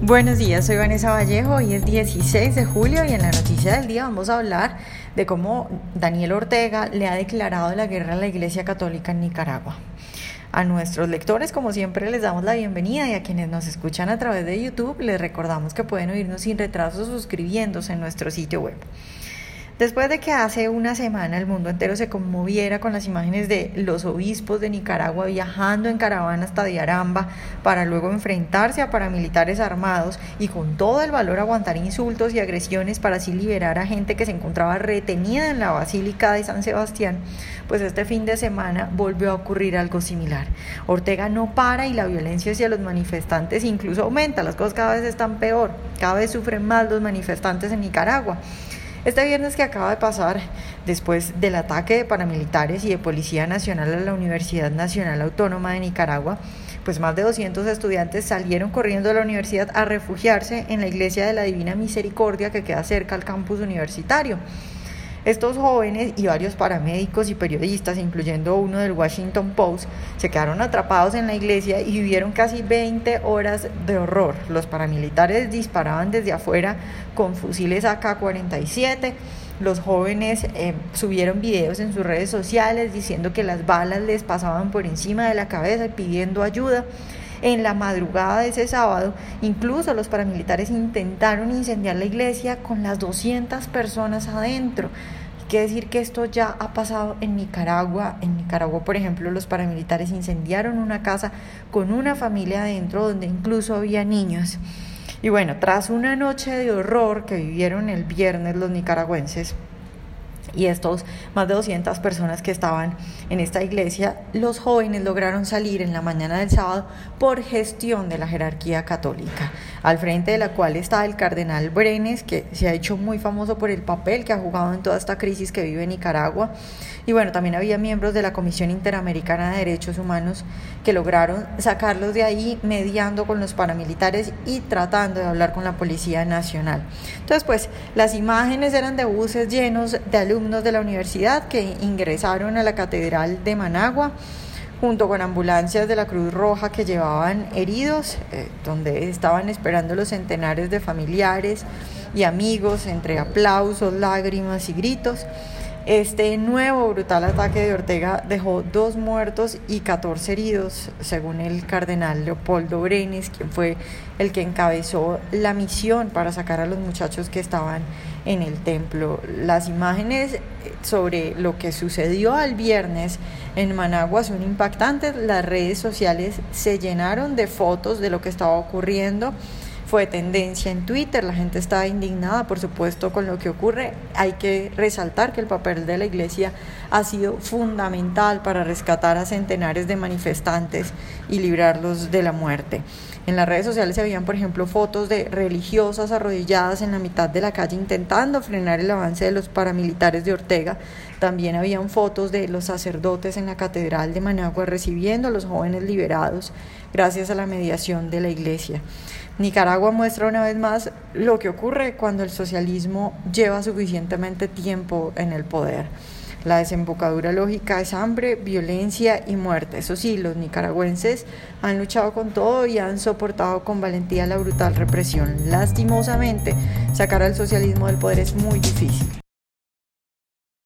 Buenos días, soy Vanessa Vallejo, hoy es 16 de julio y en la noticia del día vamos a hablar de cómo Daniel Ortega le ha declarado la guerra a la Iglesia Católica en Nicaragua. A nuestros lectores, como siempre, les damos la bienvenida y a quienes nos escuchan a través de YouTube, les recordamos que pueden oírnos sin retraso suscribiéndose en nuestro sitio web. Después de que hace una semana el mundo entero se conmoviera con las imágenes de los obispos de Nicaragua viajando en caravana hasta Diaramba para luego enfrentarse a paramilitares armados y con todo el valor aguantar insultos y agresiones para así liberar a gente que se encontraba retenida en la Basílica de San Sebastián, pues este fin de semana volvió a ocurrir algo similar. Ortega no para y la violencia hacia los manifestantes incluso aumenta, las cosas cada vez están peor, cada vez sufren más los manifestantes en Nicaragua. Este viernes que acaba de pasar, después del ataque de paramilitares y de Policía Nacional a la Universidad Nacional Autónoma de Nicaragua, pues más de 200 estudiantes salieron corriendo de la universidad a refugiarse en la Iglesia de la Divina Misericordia que queda cerca al campus universitario. Estos jóvenes y varios paramédicos y periodistas, incluyendo uno del Washington Post, se quedaron atrapados en la iglesia y vivieron casi 20 horas de horror. Los paramilitares disparaban desde afuera con fusiles AK-47. Los jóvenes eh, subieron videos en sus redes sociales diciendo que las balas les pasaban por encima de la cabeza y pidiendo ayuda. En la madrugada de ese sábado, incluso los paramilitares intentaron incendiar la iglesia con las 200 personas adentro. Quiere decir que esto ya ha pasado en Nicaragua. En Nicaragua, por ejemplo, los paramilitares incendiaron una casa con una familia adentro donde incluso había niños. Y bueno, tras una noche de horror que vivieron el viernes los nicaragüenses, y estos más de 200 personas que estaban en esta iglesia, los jóvenes lograron salir en la mañana del sábado por gestión de la jerarquía católica, al frente de la cual está el cardenal Brenes, que se ha hecho muy famoso por el papel que ha jugado en toda esta crisis que vive Nicaragua. Y bueno, también había miembros de la Comisión Interamericana de Derechos Humanos que lograron sacarlos de ahí mediando con los paramilitares y tratando de hablar con la Policía Nacional. Entonces, pues las imágenes eran de buses llenos de alumnos alumnos de la universidad que ingresaron a la Catedral de Managua junto con ambulancias de la Cruz Roja que llevaban heridos, eh, donde estaban esperando los centenares de familiares y amigos entre aplausos, lágrimas y gritos. Este nuevo brutal ataque de Ortega dejó dos muertos y 14 heridos, según el cardenal Leopoldo Brenes, quien fue el que encabezó la misión para sacar a los muchachos que estaban en el templo. Las imágenes sobre lo que sucedió al viernes en Managua son impactantes. Las redes sociales se llenaron de fotos de lo que estaba ocurriendo fue tendencia en Twitter, la gente estaba indignada, por supuesto, con lo que ocurre. Hay que resaltar que el papel de la Iglesia ha sido fundamental para rescatar a centenares de manifestantes y librarlos de la muerte. En las redes sociales se veían, por ejemplo, fotos de religiosas arrodilladas en la mitad de la calle intentando frenar el avance de los paramilitares de Ortega. También habían fotos de los sacerdotes en la Catedral de Managua recibiendo a los jóvenes liberados gracias a la mediación de la Iglesia. Nicaragua muestra una vez más lo que ocurre cuando el socialismo lleva suficientemente tiempo en el poder. La desembocadura lógica es hambre, violencia y muerte. Eso sí, los nicaragüenses han luchado con todo y han soportado con valentía la brutal represión. Lastimosamente, sacar al socialismo del poder es muy difícil.